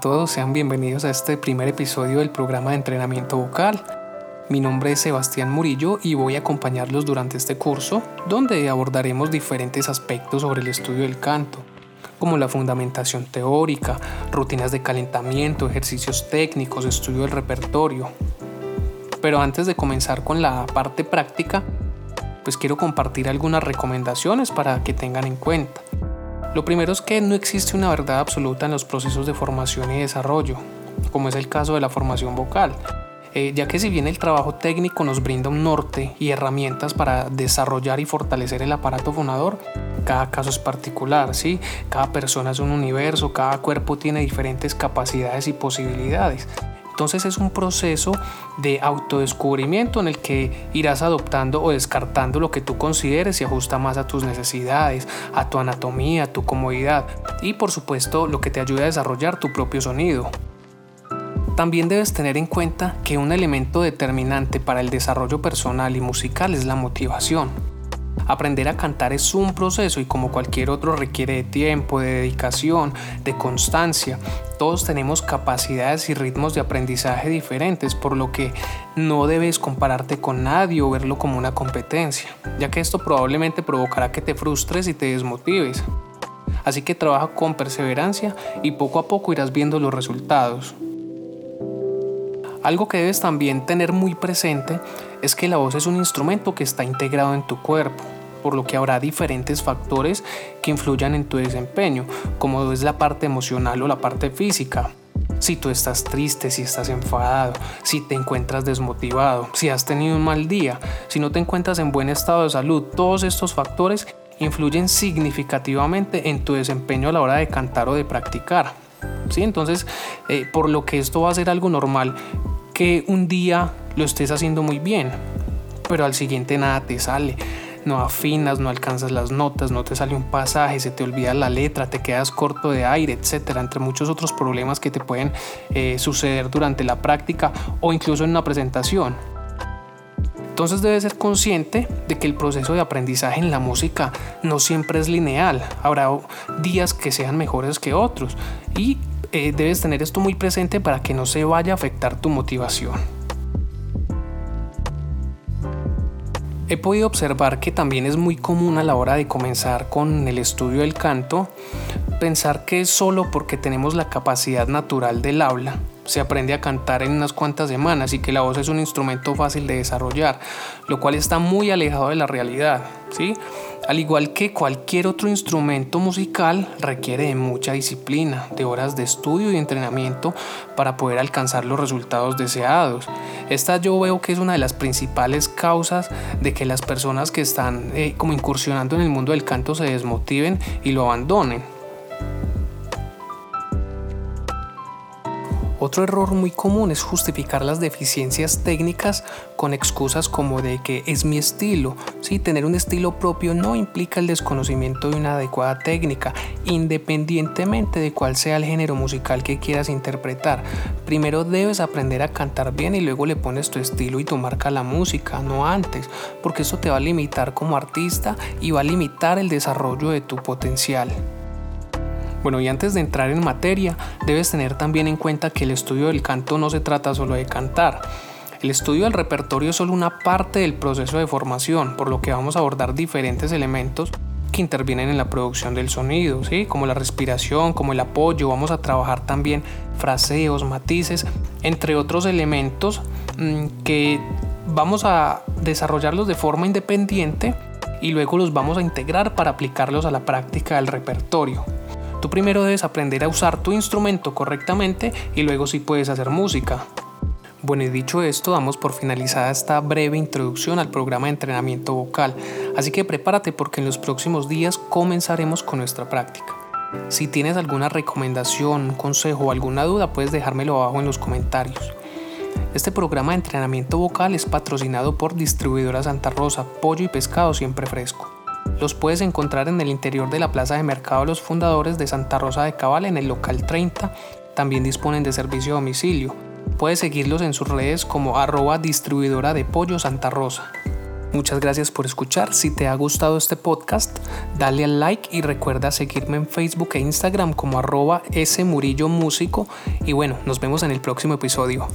todos, sean bienvenidos a este primer episodio del programa de entrenamiento vocal. Mi nombre es Sebastián Murillo y voy a acompañarlos durante este curso, donde abordaremos diferentes aspectos sobre el estudio del canto, como la fundamentación teórica, rutinas de calentamiento, ejercicios técnicos, estudio del repertorio. Pero antes de comenzar con la parte práctica, pues quiero compartir algunas recomendaciones para que tengan en cuenta. Lo primero es que no existe una verdad absoluta en los procesos de formación y desarrollo, como es el caso de la formación vocal, eh, ya que si bien el trabajo técnico nos brinda un norte y herramientas para desarrollar y fortalecer el aparato fonador, cada caso es particular, ¿sí? Cada persona es un universo, cada cuerpo tiene diferentes capacidades y posibilidades. Entonces es un proceso de autodescubrimiento en el que irás adoptando o descartando lo que tú consideres y ajusta más a tus necesidades, a tu anatomía, a tu comodidad y por supuesto lo que te ayude a desarrollar tu propio sonido. También debes tener en cuenta que un elemento determinante para el desarrollo personal y musical es la motivación. Aprender a cantar es un proceso y como cualquier otro requiere de tiempo, de dedicación, de constancia. Todos tenemos capacidades y ritmos de aprendizaje diferentes, por lo que no debes compararte con nadie o verlo como una competencia, ya que esto probablemente provocará que te frustres y te desmotives. Así que trabaja con perseverancia y poco a poco irás viendo los resultados. Algo que debes también tener muy presente es que la voz es un instrumento que está integrado en tu cuerpo por lo que habrá diferentes factores que influyan en tu desempeño, como es la parte emocional o la parte física. Si tú estás triste, si estás enfadado, si te encuentras desmotivado, si has tenido un mal día, si no te encuentras en buen estado de salud, todos estos factores influyen significativamente en tu desempeño a la hora de cantar o de practicar. ¿Sí? Entonces, eh, por lo que esto va a ser algo normal, que un día lo estés haciendo muy bien, pero al siguiente nada te sale no afinas, no alcanzas las notas, no te sale un pasaje, se te olvida la letra, te quedas corto de aire, etcétera, entre muchos otros problemas que te pueden eh, suceder durante la práctica o incluso en una presentación. Entonces debes ser consciente de que el proceso de aprendizaje en la música no siempre es lineal. Habrá días que sean mejores que otros y eh, debes tener esto muy presente para que no se vaya a afectar tu motivación. He podido observar que también es muy común a la hora de comenzar con el estudio del canto pensar que solo porque tenemos la capacidad natural del habla se aprende a cantar en unas cuantas semanas y que la voz es un instrumento fácil de desarrollar, lo cual está muy alejado de la realidad, ¿sí? Al igual que cualquier otro instrumento musical, requiere de mucha disciplina, de horas de estudio y entrenamiento para poder alcanzar los resultados deseados. Esta yo veo que es una de las principales causas de que las personas que están eh, como incursionando en el mundo del canto se desmotiven y lo abandonen. Otro error muy común es justificar las deficiencias técnicas con excusas como de que es mi estilo. Sí, tener un estilo propio no implica el desconocimiento de una adecuada técnica, independientemente de cuál sea el género musical que quieras interpretar. Primero debes aprender a cantar bien y luego le pones tu estilo y tu marca a la música, no antes, porque eso te va a limitar como artista y va a limitar el desarrollo de tu potencial. Bueno, y antes de entrar en materia, debes tener también en cuenta que el estudio del canto no se trata solo de cantar. El estudio del repertorio es solo una parte del proceso de formación, por lo que vamos a abordar diferentes elementos que intervienen en la producción del sonido, ¿sí? como la respiración, como el apoyo, vamos a trabajar también fraseos, matices, entre otros elementos mm, que vamos a desarrollarlos de forma independiente y luego los vamos a integrar para aplicarlos a la práctica del repertorio. Tú primero debes aprender a usar tu instrumento correctamente y luego sí puedes hacer música. Bueno, y dicho esto, damos por finalizada esta breve introducción al programa de entrenamiento vocal, así que prepárate porque en los próximos días comenzaremos con nuestra práctica. Si tienes alguna recomendación, consejo o alguna duda, puedes dejármelo abajo en los comentarios. Este programa de entrenamiento vocal es patrocinado por Distribuidora Santa Rosa, pollo y pescado siempre fresco. Los puedes encontrar en el interior de la Plaza de Mercado Los Fundadores de Santa Rosa de Cabal en el local 30. También disponen de servicio a domicilio. Puedes seguirlos en sus redes como arroba distribuidora de pollo Santa Rosa. Muchas gracias por escuchar. Si te ha gustado este podcast, dale al like y recuerda seguirme en Facebook e Instagram como arroba Músico. Y bueno, nos vemos en el próximo episodio.